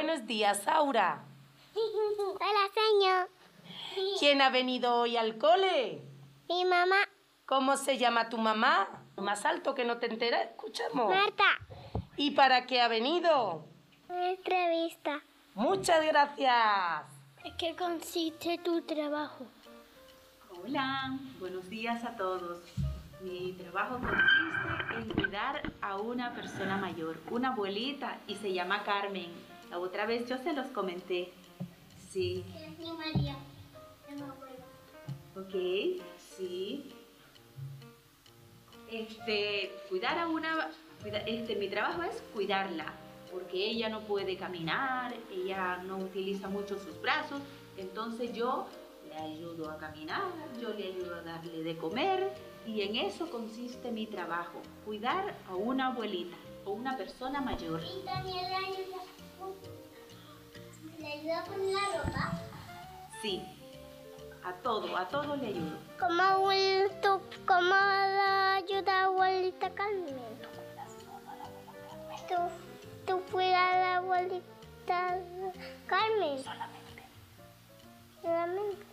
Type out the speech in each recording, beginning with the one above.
Buenos días, Aura. Hola, señor. ¿Quién ha venido hoy al cole? Mi mamá, ¿Cómo se llama tu mamá? Más alto que no te enteras, escuchamos. Marta. ¿Y para qué ha venido? Entrevista. Muchas gracias. ¿En qué consiste tu trabajo? Hola, buenos días a todos. Mi trabajo consiste en cuidar a una persona mayor, una abuelita, y se llama Carmen. La otra vez yo se los comenté. Sí, María. ok, sí. Este, cuidar a una, este, mi trabajo es cuidarla, porque ella no puede caminar, ella no utiliza mucho sus brazos, entonces yo le ayudo a caminar, yo le ayudo a darle de comer, y en eso consiste mi trabajo, cuidar a una abuelita o una persona mayor. ¿Y también le ayuda, le ayuda con la ropa? Sí, a todo, a todo le ayudo. ¿Cómo, abuel- tú, cómo la ayuda abuelita Carmen? ¿Tú, tú cuidas a la abuelita Carmen? Solamente. Solamente.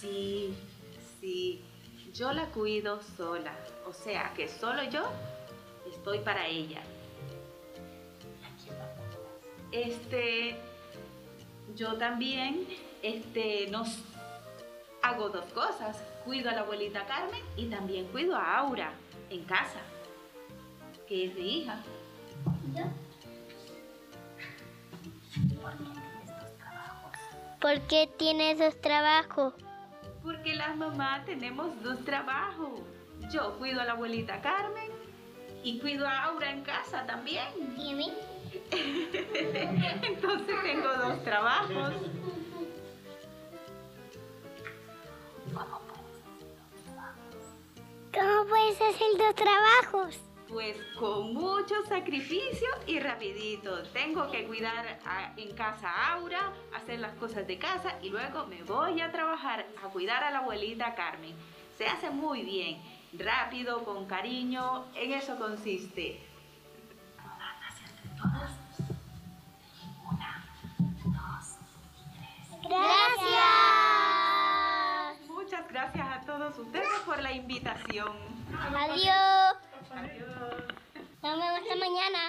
Sí, sí, yo la cuido sola, o sea que solo yo estoy para ella. Este, yo también, este, nos hago dos cosas, cuido a la abuelita Carmen y también cuido a Aura en casa, que es mi hija. ¿Por qué tienes dos trabajos? Porque las mamás tenemos dos trabajos. Yo cuido a la abuelita Carmen y cuido a Aura en casa también. ¿Y a mí? Entonces tengo dos trabajos. ¿Cómo puedes hacer dos trabajos? Pues con mucho sacrificio y rapidito. Tengo que cuidar a- en casa a Aura, hacer las cosas de casa y luego me voy a trabajar a cuidar a la abuelita Carmen. Se hace muy bien, rápido, con cariño, en eso consiste. Adiós. Adiós. Nos vemos esta mañana.